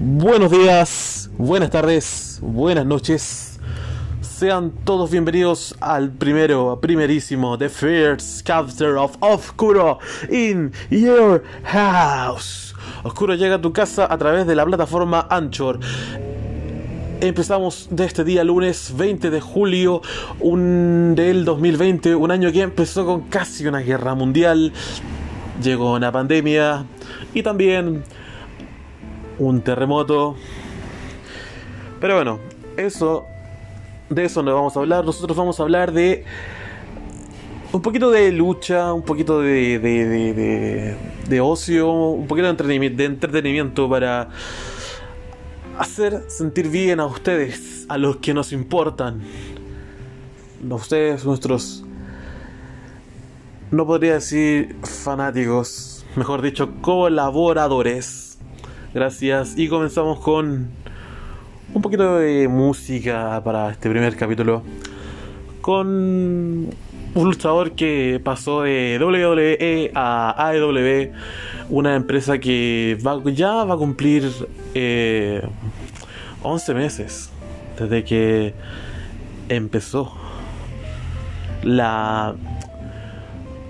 Buenos días, buenas tardes, buenas noches. Sean todos bienvenidos al primero, primerísimo, The First Chapter of Oscuro in Your House. Oscuro llega a tu casa a través de la plataforma Anchor. Empezamos de este día lunes 20 de julio un, del 2020, un año que empezó con casi una guerra mundial, llegó una pandemia y también un terremoto. Pero bueno, eso de eso no vamos a hablar. Nosotros vamos a hablar de un poquito de lucha, un poquito de, de, de, de ocio, un poquito de entretenimiento, de entretenimiento para hacer sentir bien a ustedes, a los que nos importan. A ustedes, nuestros, no podría decir fanáticos, mejor dicho, colaboradores. Gracias y comenzamos con un poquito de música para este primer capítulo. Con un luchador que pasó de WWE a AEW, una empresa que ya va a cumplir eh, 11 meses desde que empezó la,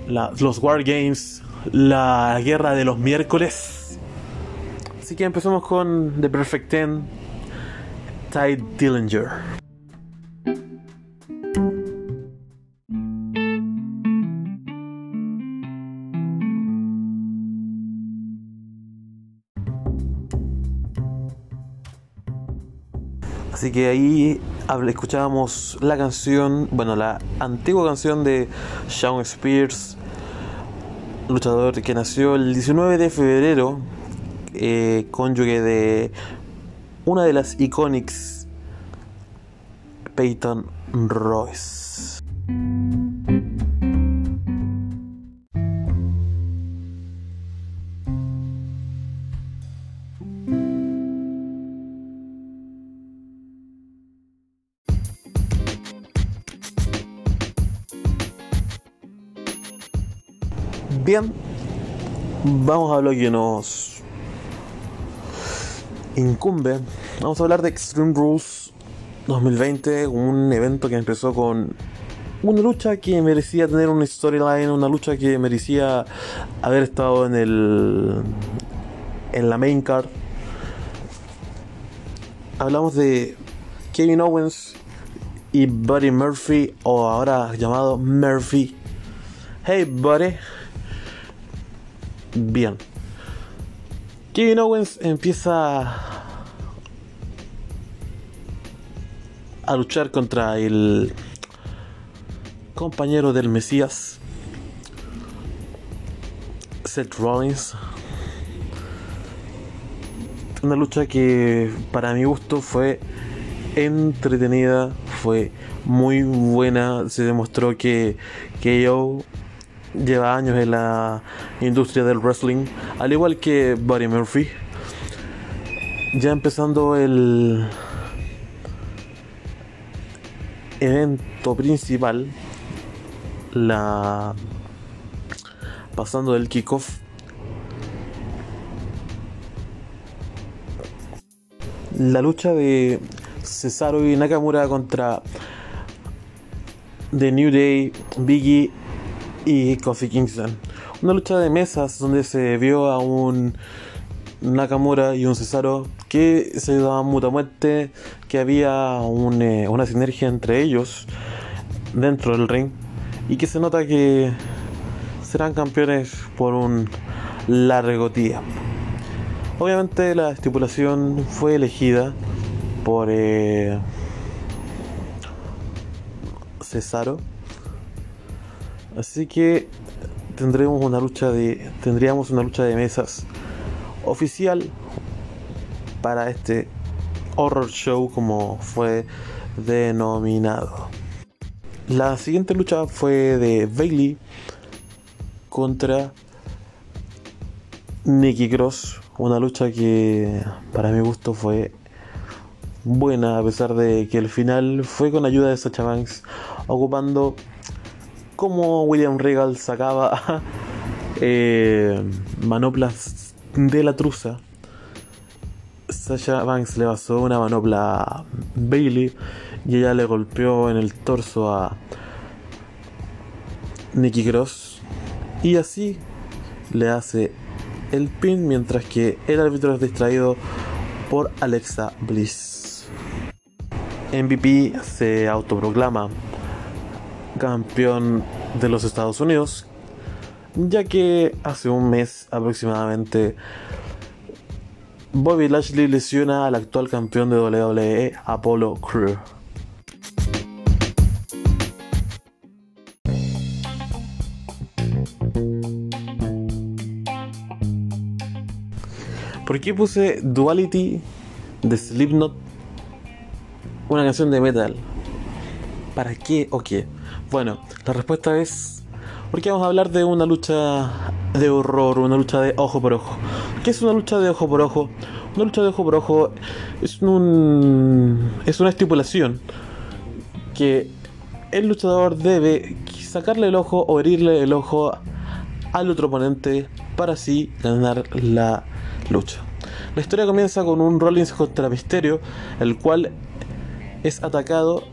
la, los War Games, la guerra de los miércoles. Así que empezamos con The Perfect Ten, Ty Dillinger. Así que ahí escuchábamos la canción, bueno, la antigua canción de Shawn Spears, luchador que nació el 19 de febrero, eh, cónyuge de una de las iconics Peyton Royce. Bien, vamos a lo que nos incumbe. Vamos a hablar de Extreme Rules 2020, un evento que empezó con una lucha que merecía tener una storyline, una lucha que merecía haber estado en el en la main card. Hablamos de Kevin Owens y Buddy Murphy, o ahora llamado Murphy. Hey, Buddy. Bien. Kevin Owens empieza a luchar contra el compañero del Mesías, Seth Rollins. Una lucha que para mi gusto fue entretenida, fue muy buena. Se demostró que, que yo lleva años en la industria del wrestling, al igual que Buddy Murphy. Ya empezando el evento principal, la pasando del kickoff. La lucha de Cesaro y Nakamura contra The New Day, Biggie y Kofi Kingston. Una lucha de mesas donde se vio a un Nakamura y un Cesaro que se ayudaban mutuamente, que había eh, una sinergia entre ellos dentro del ring y que se nota que serán campeones por un largo tiempo. Obviamente la estipulación fue elegida por eh, Cesaro Así que tendremos una lucha de tendríamos una lucha de mesas oficial para este horror show como fue denominado. La siguiente lucha fue de Bailey contra Nikki Cross, una lucha que para mi gusto fue buena a pesar de que el final fue con ayuda de Sacha Banks ocupando como William Regal sacaba eh, manoplas de la truza, Sasha Banks le pasó una manopla a Bailey y ella le golpeó en el torso a Nikki Cross y así le hace el pin mientras que el árbitro es distraído por Alexa Bliss. MVP se autoproclama campeón de los Estados Unidos, ya que hace un mes aproximadamente Bobby Lashley lesiona al actual campeón de WWE, Apollo Crew. ¿Por qué puse Duality de Slipknot? Una canción de metal. ¿Para qué o qué? Bueno, la respuesta es porque vamos a hablar de una lucha de horror, una lucha de ojo por ojo. ¿Qué es una lucha de ojo por ojo? Una lucha de ojo por ojo es un es una estipulación que el luchador debe sacarle el ojo o herirle el ojo al otro oponente para así ganar la lucha. La historia comienza con un Rollins contra Misterio, el cual es atacado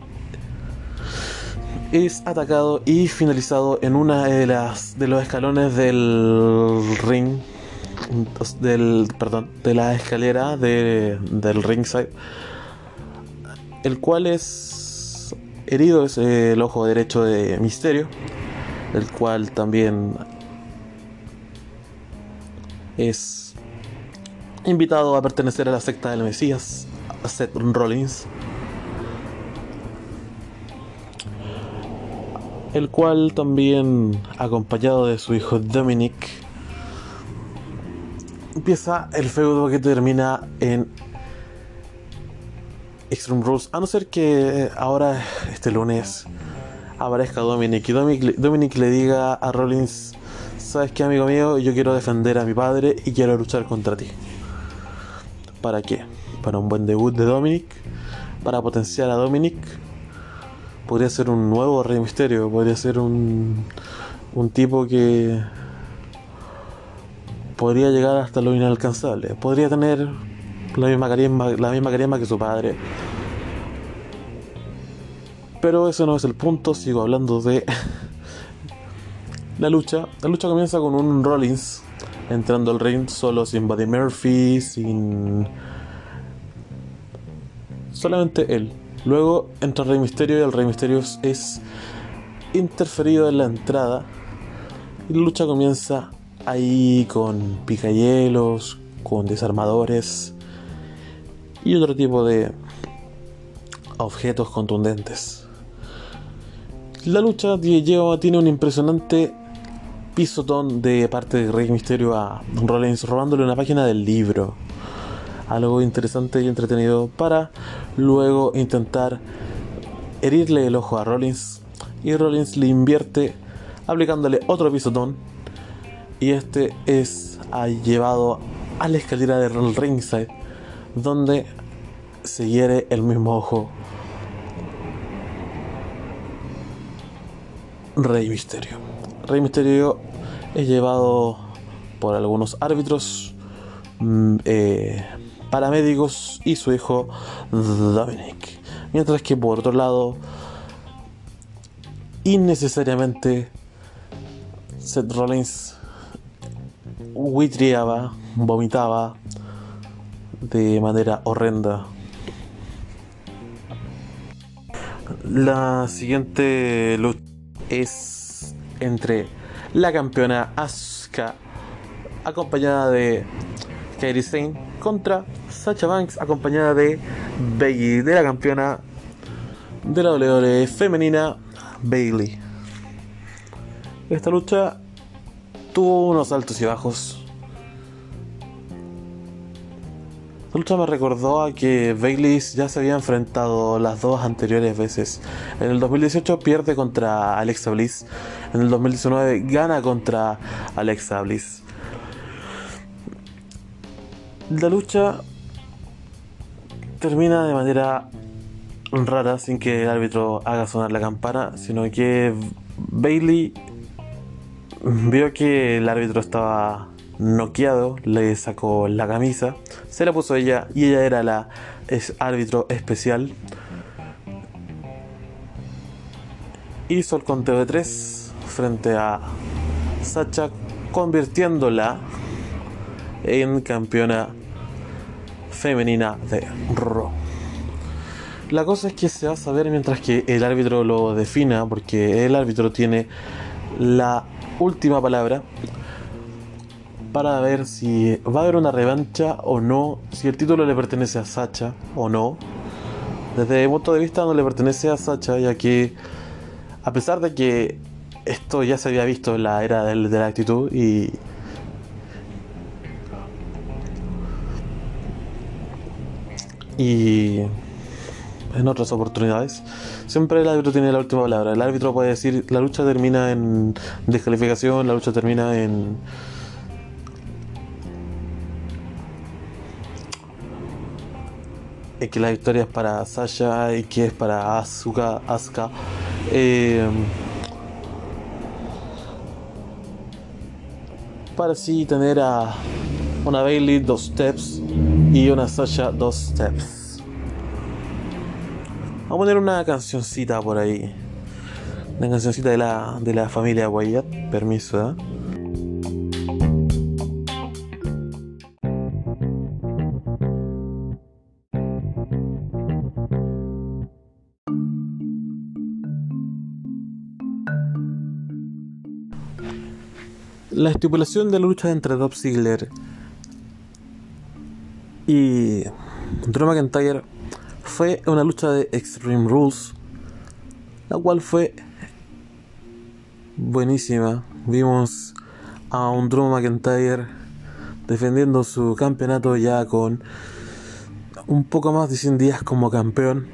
es atacado y finalizado en una de las de los escalones del ring del perdón de la escalera de, del ringside el cual es herido es el ojo derecho de Misterio el cual también es invitado a pertenecer a la secta del Mesías Seth Rollins el cual también, acompañado de su hijo Dominic, empieza el feudo que termina en Extreme Rules, a no ser que ahora, este lunes, aparezca Dominic y Dominic, le diga a Rollins, sabes qué amigo mío, yo quiero defender a mi padre y quiero luchar contra ti. ¿Para qué? Para un buen debut de Dominic, para potenciar a Dominic podría ser un nuevo Rey Misterio, podría ser un, un tipo que podría llegar hasta lo inalcanzable, podría tener la misma carisma, la misma que su padre. Pero eso no es el punto, sigo hablando de la lucha. La lucha comienza con un Rollins entrando al ring solo sin Buddy Murphy, sin solamente él. Luego entra el Rey Misterio y el Rey Misterio es interferido en la entrada. Y la lucha comienza ahí con picahielos, con desarmadores y otro tipo de objetos contundentes. La lucha tiene un impresionante pisotón de parte de Rey Misterio a Rollins robándole una página del libro algo interesante y entretenido para luego intentar herirle el ojo a Rollins. Y Rollins le invierte aplicándole otro pisotón. Y este es llevado a la escalera del ringside donde se hiere el mismo ojo. Rey Misterio. Rey Misterio es llevado por algunos árbitros mm, eh, paramédicos y su hijo Dominic. Mientras que por otro lado, innecesariamente Seth Rollins huitriaba, vomitaba de manera horrenda. La siguiente lucha es entre la campeona Asuka acompañada de Kairi Sane contra Sacha Banks acompañada de Becky, de la campeona de la WWE femenina Bailey. Esta lucha tuvo unos altos y bajos. Esta lucha me recordó a que Bailey ya se había enfrentado las dos anteriores veces. En el 2018 pierde contra Alexa Bliss. En el 2019 gana contra Alexa Bliss. La lucha termina de manera rara sin que el árbitro haga sonar la campana, sino que Bailey vio que el árbitro estaba noqueado, le sacó la camisa, se la puso ella y ella era la árbitro especial. Hizo el conteo de tres frente a Sacha, convirtiéndola en campeona femenina de Raw. La cosa es que se va a saber mientras que el árbitro lo defina, porque el árbitro tiene la última palabra para ver si va a haber una revancha o no, si el título le pertenece a Sacha o no. Desde mi punto de vista no le pertenece a Sacha, ya que a pesar de que esto ya se había visto en la era de la actitud y y en otras oportunidades, siempre el árbitro tiene la última palabra. El árbitro puede decir la lucha termina en descalificación, la lucha termina en que la victoria es para Sasha y que es para Asuka, Asuka. Eh, para así tener a una Bailey dos steps y una Sasha dos steps. Vamos a poner una cancioncita por ahí. Una cancioncita de la, de la familia Wyatt. Permiso, ¿eh? La estipulación de la lucha entre Dolph Ziggler y Drew McIntyre fue una lucha de Extreme Rules, la cual fue buenísima. Vimos a un Drew McIntyre defendiendo su campeonato ya con un poco más de 100 días como campeón,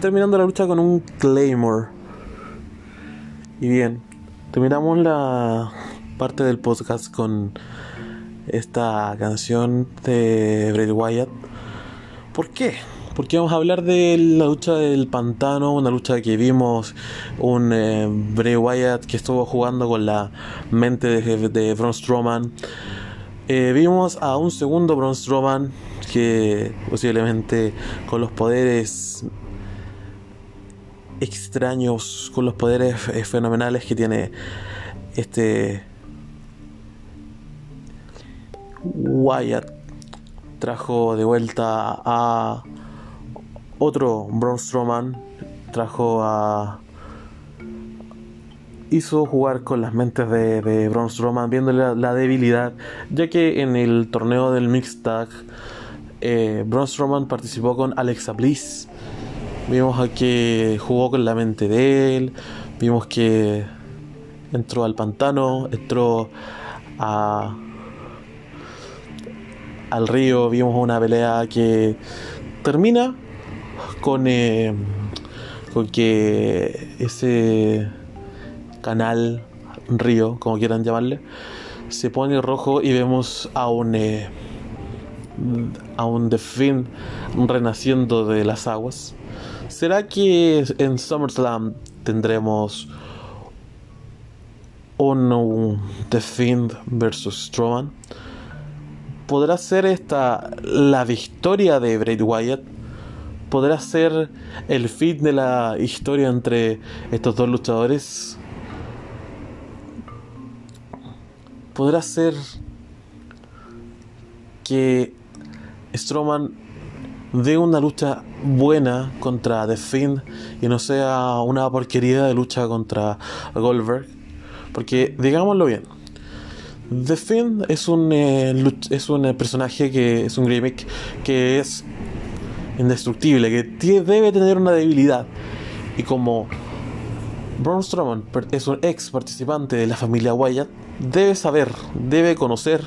terminando la lucha con un Claymore. Y bien, terminamos la parte del podcast con esta canción de Bray Wyatt. ¿Por qué? Porque vamos a hablar de la lucha del pantano, una lucha que vimos un eh, Bray Wyatt que estuvo jugando con la mente de, de Braun Strowman. Eh, vimos a un segundo Braun Strowman que posiblemente con los poderes extraños, con los poderes eh, fenomenales que tiene este Wyatt trajo de vuelta a otro Braun Strowman, trajo a hizo jugar con las mentes de, de Braun Strowman, viéndole la, debilidad, ya que en el torneo del Mixed Tag eh, Braun Strowman participó con Alexa Bliss. Vimos a que jugó con la mente de él, vimos que entró al pantano, entró a al río, vimos una pelea que termina con, eh, con que ese canal, río, como quieran llamarle, se pone rojo y vemos a un eh, a un renaciendo de las aguas. ¿Será que en SummerSlam tendremos un, un The versus Strowman? ¿Podrá ser esta la victoria de Bray Wyatt? ¿Podrá ser el fin de la historia entre estos dos luchadores? ¿Podrá ser que Strowman dé una lucha buena contra The Fiend y no sea una porquería de lucha contra Goldberg? Porque digámoslo bien, The Fiend es un, eh, es un eh, personaje que es un gimmick que es indestructible, que debe tener una debilidad. Y como Braun Strowman es un ex participante de la familia Wyatt, debe saber, debe conocer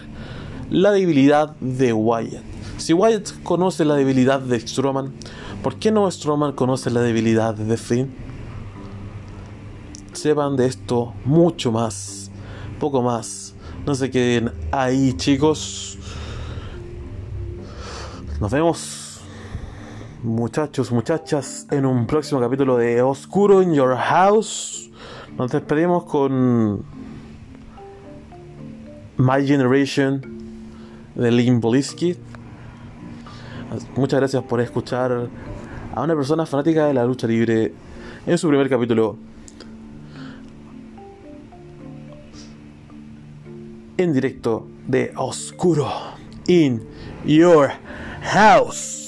la debilidad de Wyatt. Si Wyatt conoce la debilidad de Strowman, ¿por qué no Strowman conoce la debilidad de The Fiend? Sepan de esto mucho más, poco más no se queden ahí, chicos. Nos vemos, muchachos, muchachas, en un próximo capítulo de Oscuro in Your House. Nos despedimos con My Generation de Link Polisky. Muchas gracias por escuchar a una persona fanática de la lucha libre en su primer capítulo en directo de Oscuro in Your House.